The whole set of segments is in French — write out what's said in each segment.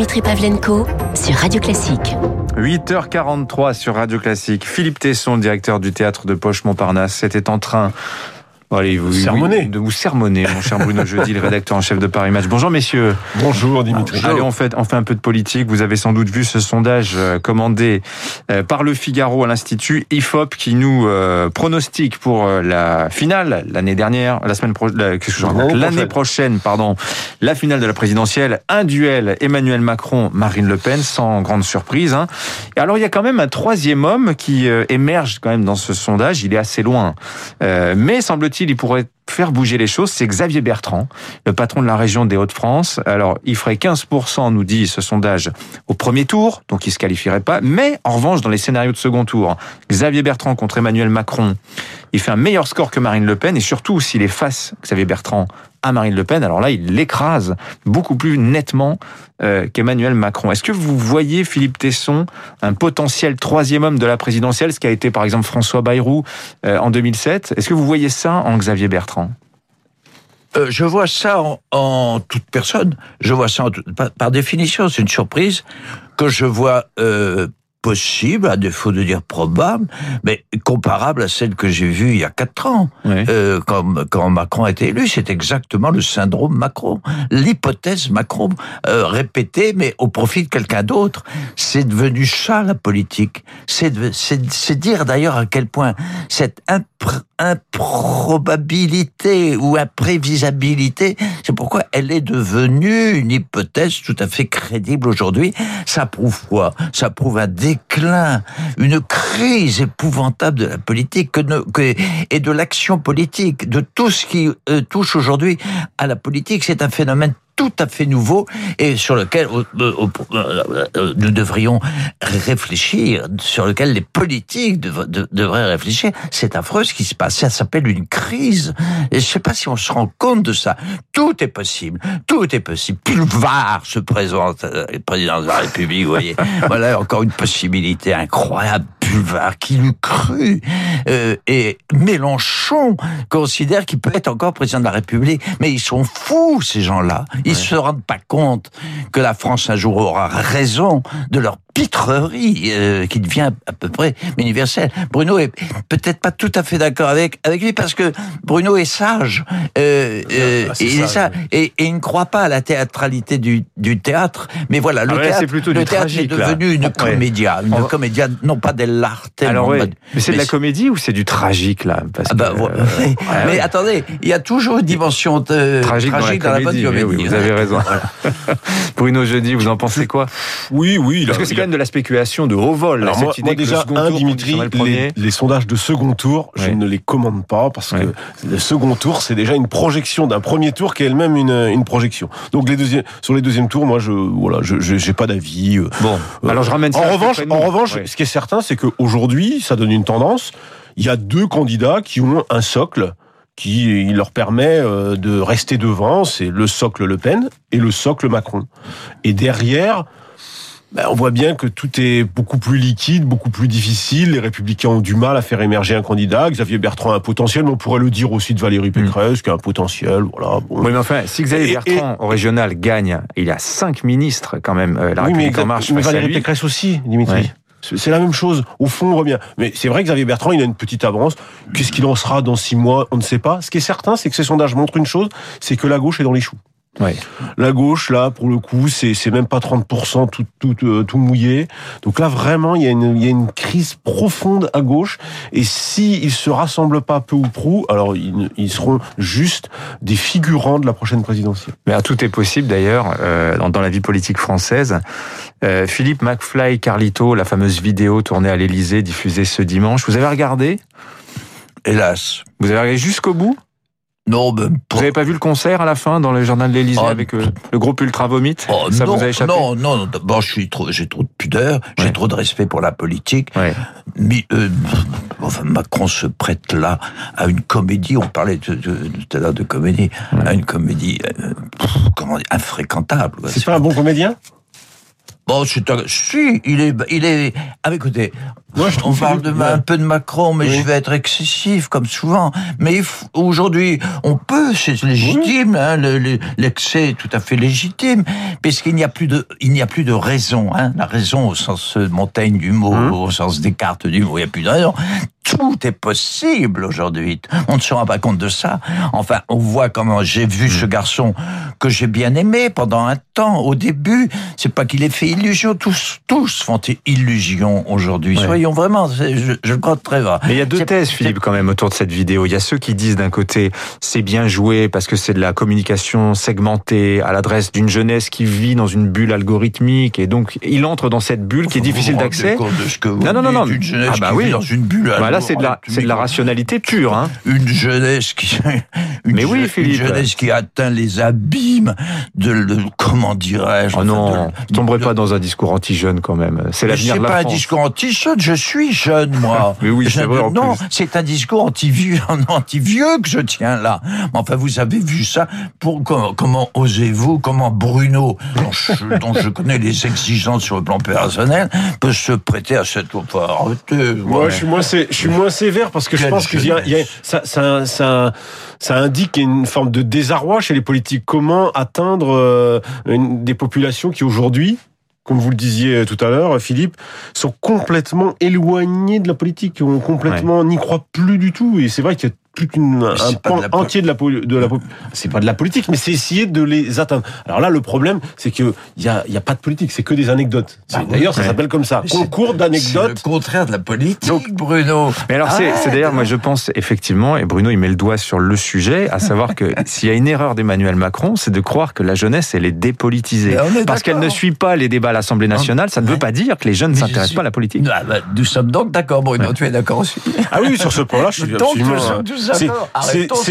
Dimitri Pavlenko sur Radio Classique. 8h43 sur Radio Classique. Philippe Tesson, directeur du théâtre de Poche Montparnasse, était en train Allez, vous, sermonner. de vous sermonner, mon cher Bruno Jeudi, le rédacteur en chef de Paris Match. Bonjour messieurs. Bonjour Dimitri. Allez, on fait, on fait un peu de politique. Vous avez sans doute vu ce sondage euh, commandé euh, par le Figaro à l'Institut IFOP qui nous euh, pronostique pour la finale l'année dernière, la semaine prochaine, l'année prochaine, pardon, la finale de la présidentielle, un duel Emmanuel Macron-Marine Le Pen, sans grande surprise. Hein. Et alors il y a quand même un troisième homme qui émerge quand même dans ce sondage. Il est assez loin, mais semble-t-il il pourrait faire bouger les choses, c'est Xavier Bertrand, le patron de la région des Hauts-de-France. Alors, il ferait 15%, nous dit ce sondage, au premier tour, donc il se qualifierait pas. Mais, en revanche, dans les scénarios de second tour, Xavier Bertrand contre Emmanuel Macron, il fait un meilleur score que Marine Le Pen, et surtout, s'il est face, Xavier Bertrand, à Marine Le Pen, alors là, il l'écrase beaucoup plus nettement euh, qu'Emmanuel Macron. Est-ce que vous voyez, Philippe Tesson, un potentiel troisième homme de la présidentielle, ce qui a été par exemple François Bayrou euh, en 2007 Est-ce que vous voyez ça en Xavier Bertrand? Euh, je vois ça en, toute personne. Je vois ça par, définition. C'est une surprise que je vois possible, à défaut de dire probable, mais comparable à celle que j'ai vue il y a quatre ans, euh, quand, quand, Macron a été élu. C'est exactement le syndrome Macron, l'hypothèse Macron euh, répétée, mais au profit de quelqu'un d'autre. C'est devenu ça la politique. C'est dire d'ailleurs à quel point cette improbabilité ou imprévisabilité, c'est pourquoi elle est devenue une hypothèse tout à fait crédible aujourd'hui. Ça prouve quoi? Ça prouve un déclin, une crise épouvantable de la politique que, et de l'action politique, de tout ce qui euh, touche aujourd'hui à la politique. C'est un phénomène tout à fait nouveau et sur lequel euh, euh, euh, nous devrions réfléchir, sur lequel les politiques devraient réfléchir. C'est affreux ce qui se passe. Ça s'appelle une crise. Et je ne sais pas si on se rend compte de ça. Tout est possible. Tout est possible. Pulvar se présente, le président de la République, vous voyez. Voilà encore une possibilité incroyable Pulvar, qui l'eût cru euh, Et Mélenchon considère qu'il peut être encore président de la République. Mais ils sont fous, ces gens-là. Ils se rendent pas compte que la France un jour aura raison de leur pitrerie euh, qui devient à peu près universelle. Bruno est peut-être pas tout à fait d'accord avec avec lui parce que Bruno est sage. Euh, euh ah, il est ça et, et, il ne croit pas à la théâtralité du, du théâtre. Mais voilà, le ah théâtre, plutôt le théâtre est devenu une comédia, une comédia non pas dell'arte. Alors ouais. mais c'est de la comédie ou c'est du tragique là? Parce ah bah, que, mais, attendez, il y a toujours une dimension de, tragique, dans, la, bonne comédie. Oui, vous avez raison. Bruno Jeudi, vous en pensez quoi? Oui, oui. Parce que de la spéculation de haut vol. Alors moi, déjà, un, Dimitri, les, sondages de second tour, je ne les commande pas parce que le second tour, c'est déjà une projection d'un premier tour qui est elle-même une, une projection. Donc les deuxièmes, sur les deuxièmes tours, moi, je voilà, je j'ai pas d'avis. Euh, bon, euh, alors je ramène. Ça en revanche, en revanche, ce qui est certain, c'est qu'aujourd'hui, ça donne une tendance. Il y a deux candidats qui ont un socle qui leur permet euh, de rester devant, c'est le socle Le Pen et le socle Macron. Et derrière, ben, on voit bien que tout est beaucoup plus liquide, beaucoup plus difficile. Les Républicains ont du mal à faire émerger un candidat. Xavier Bertrand a un potentiel, mais on pourrait le dire aussi de Valérie hmm. Pécresse, qui a un potentiel. Voilà. Oui, mais enfin, si Xavier Bertrand au régional gagne, il y a cinq ministres quand même. Euh, la République en marche. Mais Valérie Pécresse aussi, Dimitri. C'est la même chose. Au fond, on revient. Mais c'est vrai que Xavier Bertrand, il a une petite avance. Qu'est-ce qu'il en sera dans six mois? On ne sait pas. Ce qui est certain, c'est que ces sondages montrent une chose, c'est que la gauche est dans les choux. Ouais. La gauche, là, pour le coup, c'est même pas 30% tout, tout, euh, tout mouillé. Donc là, vraiment, il y, a une, il y a une crise profonde à gauche. Et s'ils ne se rassemblent pas peu ou prou, alors ils, ils, seront juste des figurants de la prochaine présidentielle. Mais tout est possible, d'ailleurs, euh, dans, dans, la vie politique française. Euh, Philippe McFly Carlito, la fameuse vidéo tournée à l'Élysée, diffusée ce dimanche, vous avez regardé? Hélas. Vous avez regardé jusqu'au bout? Non, ben, Vous n'avez pas vu le concert à la fin dans le journal de l'Élysée ah, avec euh, le groupe Ultra Vomit oh, Ça non, vous a échappé Non, non, d'abord je suis trop, j'ai trop de pudeur, j'ai trop de respect pour la politique. Mais euh, enfin, Macron se prête là à une comédie. On parlait tout à l'heure de comédie, à une comédie euh, comment dire, infréquentable. C'est pas un bon comédien? Bon, c'est un- si, il est, il est. Ah, écoutez, Moi, je on parle de un peu de Macron, mais Oui. je vais être excessif comme souvent. Mais aujourd'hui, on peut, c'est légitime, hein, le- le- l'excès est tout à fait légitime, puisqu'il n'y a plus de, il n'y a plus de raison. Hein, la raison au sens euh, Montaigne du mot, Hum. au sens Descartes du mot, il n'y a plus de raison. Tout est possible aujourd'hui. On ne se rend pas compte de ça. Enfin, on voit comment j'ai vu Hum. ce garçon que j'ai bien aimé pendant un temps. Au début, c'est pas qu'il ait fait illusion. Tous, tous font illusion aujourd'hui. Soyons vraiment, je, je le crois très vrai. Mais il y a deux thèses, Philippe, quand même, autour de cette vidéo. Il y a ceux qui disent d'un côté, c'est bien joué parce que c'est de la communication segmentée à l'adresse d'une jeunesse qui vit dans une bulle algorithmique et donc il entre dans cette bulle qui est difficile d'accès. compte Non, non, non, non. Une jeunesse Ah bah qui oui. vit dans une bulle. Voilà, c'est de la, c'est de la rationalité pure, hein. Une jeunesse qui, une Mais oui, Philippe. Une jeunesse qui atteint les abîmes de, le- comment dirais-je Oh non, de- ne tomberez de- pas dans un discours anti-jeune quand même. C'est Mais l'avenir c'est de la pas un discours anti-jeune, je suis jeune, moi. Mais oui, Je c'est vrai, Non, c'est un discours anti-vieux, anti-vieux que je tiens là. Enfin, vous avez vu ça. Pour, comment, comment osez-vous, comment Bruno, dont je, dont je connais les exigences sur le plan personnel, peut se prêter à cette arrêtez, Moi, je suis moins, sé- je suis moins sévère parce que je Quelle pense que y a- y a- ça, ça, ça, ça indique une forme de désarroi chez les politiques. Comment atteindre euh, une- des populations qui aujourd'hui, comme vous le disiez euh, tout à l'heure, Philippe, sont complètement éloignées de la politique, ont complètement n'y croient plus du tout. Et c'est vrai qu'il y a plus qu'une un c'est pas pan de entier de la de la c'est pas de la politique mais c'est essayer de les atteindre alors là le problème c'est que il y a il y a pas de politique c'est que des anecdotes Ah oui. d'ailleurs ça s'appelle comme ça concours C'est le d'anecdotes contraire de la politique, Donc- Bruno. Mais alors, c'est, d'ailleurs, moi, je pense effectivement, et Bruno, il met le doigt sur le sujet, à savoir que s'il y a une erreur d'Emmanuel Macron, c'est de croire que la jeunesse, elle est dépolitisée. Parce qu'elle ne suit pas les débats à l'Assemblée nationale, ça ne veut pas dire que les jeunes ne s'intéressent suis- pas à la politique. Ah, bah, nous sommes donc d'accord, Bruno. Tu es d'accord aussi Ah oui, sur ce point-là, je suis Donc, absolument. C'est- d'accord.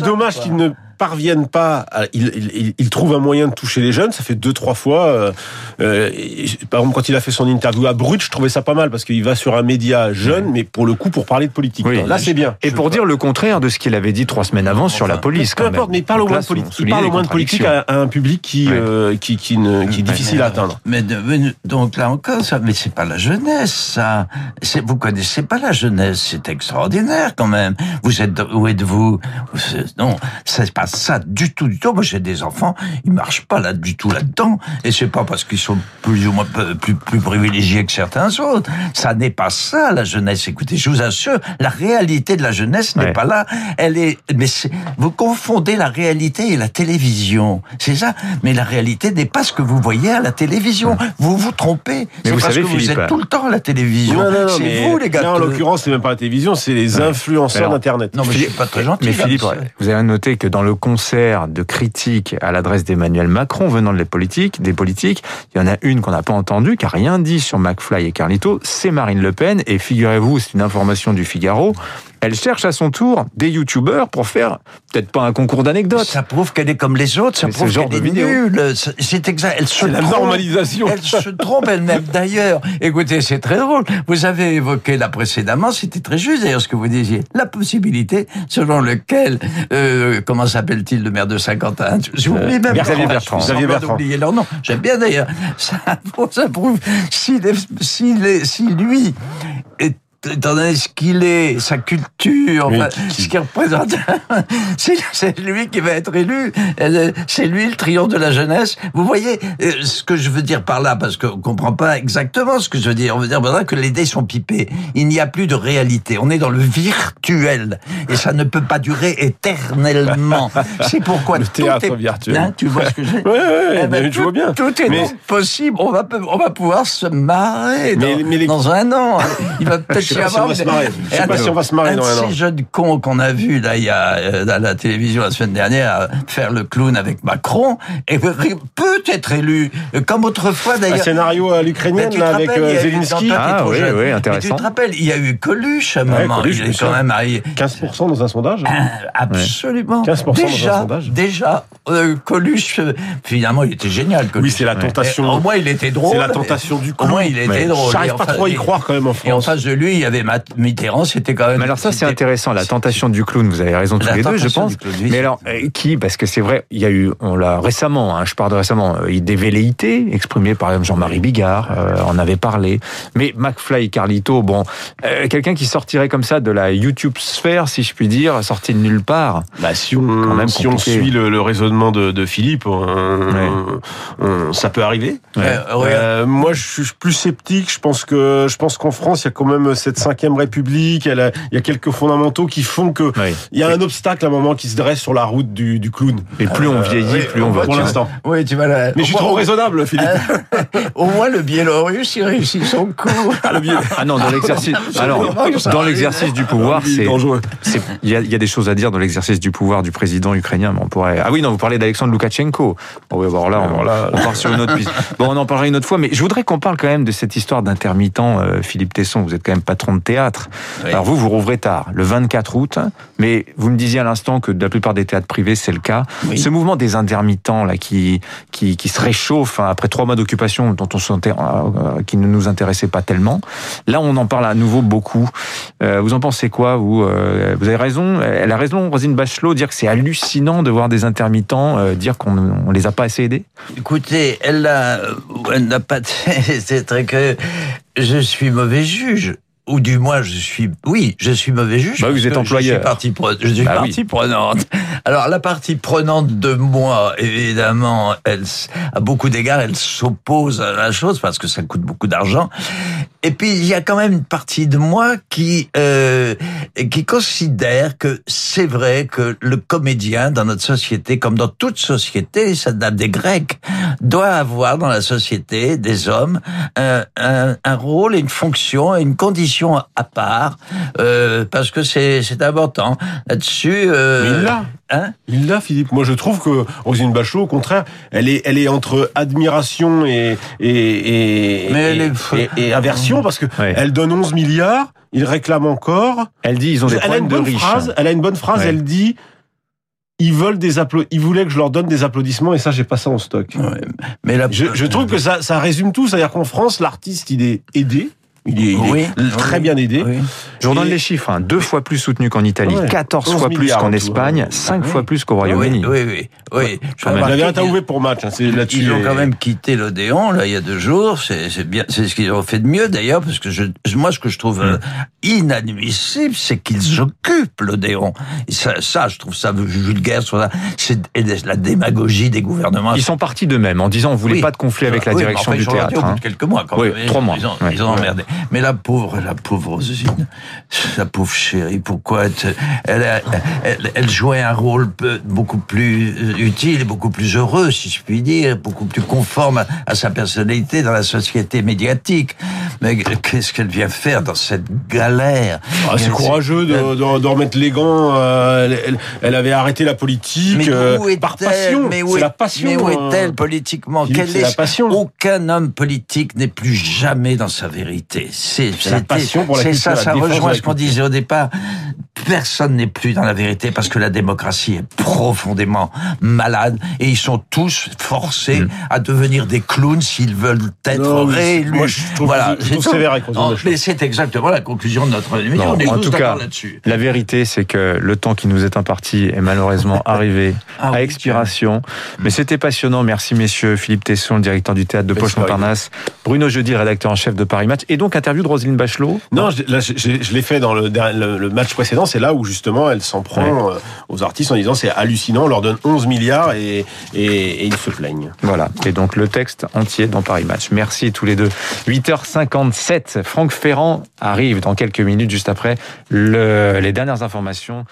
Dommage qu'ils ne parviennent pas. à- ils, ils, ils- ils trouvent un moyen de toucher les jeunes. Ça fait deux, trois fois. euh, euh, par exemple, quand il a fait son interview à Brut, je trouvais ça pas mal parce qu'il va sur un média jeune, mais pour le coup, pour parler de politique. Oui. Là, c'est bien. Et pour dire le contraire de ce qu'il avait dit trois semaines avant sur la police, Peu quand importe, même. mais il parle au moins de politique. Il parle au moins de politique à, à un public qui, Ouais. euh, qui, qui, ne- qui est difficile à atteindre. Mais, de- mais donc là encore, ça, mais c'est pas la jeunesse, ça. Vous connaissez pas la jeunesse, c'est extraordinaire quand même. Vous êtes, où êtes-vous? Non, c'est pas ça du tout, du tout. Moi, j'ai des enfants, ils marchent pas là du tout là-dedans. Et c'est pas parce qu'ils sont plus ou moins plus, plus privilégiés que certains autres. Ça n'est pas ça, la jeunesse. Écoutez, je vous assure, la réalité de la jeunesse n'est Ouais. pas là. Elle est, mais c'est- vous confondez la réalité et la télévision. C'est ça. Mais la réalité n'est pas ce que vous voyez à la télévision. Vous vous trompez. C'est vous parce savez, que vous Philippe, êtes tout le temps à la télévision. Non, non, non, c'est mais vous, les gars. Là, en l'occurrence, c'est même pas la télévision, c'est les influenceurs d'Internet. Non, mais je suis pas très gentil. Mais Philippe, vous avez noté que dans le concert de critiques à l'adresse d'Emmanuel Macron venant de les politiques, des politiques, il y en a une qu'on n'a pas entendue, qui a rien dit sur McFly et Carlito, c'est Marine Le Pen. Et figurez-vous, c'est une information du Figaro, elle cherche à son tour des youtubeurs pour faire peut-être pas un concours d'anecdotes. Ça prouve qu'elle est comme les autres, ça Mais prouve qu'elle de est nulle. C'est- exact. Elle se C'est la trompe. normalisation. Elle se trompe elle-même. D'ailleurs, écoutez, c'est très drôle. Vous avez évoqué là précédemment, c'était très juste d'ailleurs ce que vous disiez. La possibilité selon lequel, euh, comment s'appelle-t-il le maire de Saint-Quentin? J'ai oublié même Xavier. Bertrand. Xavier Bertrand. d'oublier leur nom. J'aime bien d'ailleurs. Ça, ça prouve si, si, si lui étant donné ce qu'il est, sa culture, Oui, enfin, qui- ce qu'il représente, c'est lui qui va être élu. C'est lui le triomphe de la jeunesse. Vous voyez euh, ce que je veux dire par là, parce qu'on comprend pas exactement ce que je veux dire. On veut dire par là que les dés sont pipés. Il n'y a plus de réalité. On est dans le virtuel. Et ça ne peut pas durer éternellement. C'est pourquoi Le tout théâtre est... virtuel. Hein, tu vois ce que je ouais, ouais, Eh ben, mais je tout, vois bien. Tout est Mais- donc possible. On va, on va pouvoir se marrer Mais- dans, mais les- dans un an. Il va peut-être sais y pas si on va se marrer. Je sais pas un- si on va se marrer un dans de un an. ces jeunes cons qu'on a vu là, il y a euh, à la télévision la semaine dernière euh, faire le clown avec Macron et peut être élu euh, comme autrefois Un d'ailleurs. scénario à l'ukrainienne là, avec euh, Zelensky. Ah oui, oui, Mais intéressant. tu te rappelles, il y a eu Coluche à un Ouais, moment. Coluche, il est quand même arrivé. 15% dans un sondage. Absolument. 15% dans un déjà, sondage. déjà, euh, Coluche, euh, finalement, il était génial. Coluche. Oui, c'est la tentation. Au moins, il était drôle. C'est la tentation du Au moins, il était drôle. J'arrive pas trop à y croire quand même en Et en France. face de lui, il y avait Mitterrand, c'était quand même. Mais alors ça, c'est intéressant, la tentation du clown. Vous avez raison tous les deux, je pense. Mais alors, euh, qui Parce que c'est vrai, il y a eu, on l'a récemment, hein, je parle de récemment, euh, des velléités exprimées par exemple Jean-Marie Bigard, euh, en avait parlé. Mais McFly Carlito, bon, euh, quelqu'un qui sortirait comme ça de la YouTube sphère, si je puis dire, sorti de nulle part. Bah, si on, même si on suit le, le raisonnement de, de Philippe, on, ouais. on, ça peut arriver. Ouais. Euh, moi, je suis plus sceptique. Je pense que je pense qu'en France, il y a quand même cette cinquième République. Elle a, il y a quelques fondamentaux qui font que oui. il y a un obstacle à un moment qui se dresse sur la route du, du clown. Et plus on vieillit, plus on va. Pour l'instant. Oui, tu vas la... Mais je suis trop raisonnable, Philippe. Au moins, le Biélorusse, il réussit son coup. Ah, le ah non, dans l'exercice. Alors, dans l'exercice du pouvoir, c'est. Il y, a, il y a des choses à dire dans l'exercice du pouvoir du président ukrainien, mais on pourrait. Ah oui, non, vous parlez d'Alexandre Loukachenko. Bon, oui, bon, là, on, là, on part sur une autre piste. Bon, on en parlera une autre fois, mais je voudrais qu'on parle quand même de cette histoire d'intermittent, euh, Philippe Tesson. Vous êtes quand même de théâtre. Oui. Alors vous, vous rouvrez tard, le 24 août, mais vous me disiez à l'instant que de la plupart des théâtres privés, c'est le cas. Oui. Ce mouvement des intermittents là, qui, qui, qui se réchauffe hein, après trois mois d'occupation dont on sentait, euh, qui ne nous intéressait pas tellement. Là, on en parle à nouveau beaucoup. Euh, vous en pensez quoi vous euh, Vous avez raison. Elle a raison, Rosine Bachelot, dire que c'est hallucinant de voir des intermittents euh, dire qu'on ne les a pas assez aidés? Écoutez, elle a, elle n'a pas. c'est très que je suis mauvais juge ou du moins je suis oui je suis mauvais juge bah, vous êtes employeur. je suis partie, pre... je suis bah, partie oui. prenante. Alors la partie prenante de moi évidemment elle à beaucoup d'égards elle s'oppose à la chose parce que ça coûte beaucoup d'argent et puis il y a quand même une partie de moi qui euh, qui considère que c'est vrai que le comédien dans notre société comme dans toute société ça date des Grecs doit avoir dans la société des hommes un, un, un rôle une fonction et une condition à part euh, parce que c'est c'est important là-dessus. Euh. Hein il l'a, Philippe. Moi, je trouve que Rosine Bachelot, au contraire, elle est elle est entre admiration et et et, et, est... et, et aversion parce que ouais. elle donne 11 milliards. Il réclame encore. Elle dit ils ont des elle a une bonne de phrase. Elle a une bonne phrase. Ouais. Elle dit ils veulent des ils voulaient que je leur donne des applaudissements et ça j'ai pas ça en stock. Ouais, mais la... je, je trouve que ça, ça résume tout, c'est-à-dire qu'en France l'artiste il est aidé, il est, il oui, est très oui, bien aidé. Oui. Je vous donne les chiffres. Hein. Deux fois plus soutenu qu'en Italie, ouais. 14 fois plus qu'en Espagne, 5 oui. fois plus qu'au Royaume-Uni. Oui, oui, oui. Il avait interviewé pour match. Hein, ils, ils ont quand même quitté l'Odéon là il y a deux jours. C'est bien, c'est ce qu'ils ont fait de mieux d'ailleurs parce que je, moi ce que je trouve mm. inadmissible, c'est qu'ils occupent l'Odéon. Ça, ça, je trouve ça vulgaire. C'est la démagogie des gouvernements. Ils sont partis d'eux-mêmes en disant on voulait pas de conflit avec la direction du théâtre. Au bout de quelques mois, quand oui, même. trois mois. Ils ont, ils ont emmerdé. Mais la pauvre, la pauvre Rosine, la pauvre chérie, pourquoi elle, elle, elle, elle, jouait un rôle beaucoup plus utile beaucoup plus heureux, si je puis dire, beaucoup plus conforme à, à sa personnalité dans la société médiatique. Mais qu'est-ce qu'elle vient faire dans cette galère? Ah, C'est courageux de, de, de, remettre les gants. Euh, elle, elle, avait arrêté la politique mais euh, où est par passion. Mais où est, la passion. Mais où est-elle politiquement? Philippe, Quelle est la passion. Aucun homme politique n'est plus jamais dans sa vérité? C'est la passion pour la C'est ça, ça rejoint ce qu'on disait au départ. Personne n'est plus dans la vérité parce que la démocratie est profondément malade et ils sont tous forcés mmh. à devenir des clowns s'ils veulent être non, réélus. Moi, je trouve, voilà, je trouve sévère avec non, Mais c'est exactement la conclusion de notre émission. Non, On est en tous tout cas, là-dessus. la vérité, c'est que le temps qui nous est imparti est malheureusement arrivé ah, à oui, expiration. Mais c'était passionnant. Merci, messieurs. Philippe Tesson, le directeur du théâtre de Poche-Montparnasse. Bruno Jeudi, rédacteur en chef de Paris Match. Et donc, interview de Roselyne Bachelot. Non, je, là, je, je l'ai fait dans le, le, le, match précédent. C'est là où, justement, elle s'en prend ouais. aux artistes en disant c'est hallucinant, on leur donne 11 milliards et, et, et, ils se plaignent. Voilà. Et donc, le texte entier dans Paris Match. Merci tous les deux. 8h57. Franck Ferrand arrive dans quelques minutes, juste après le, les dernières informations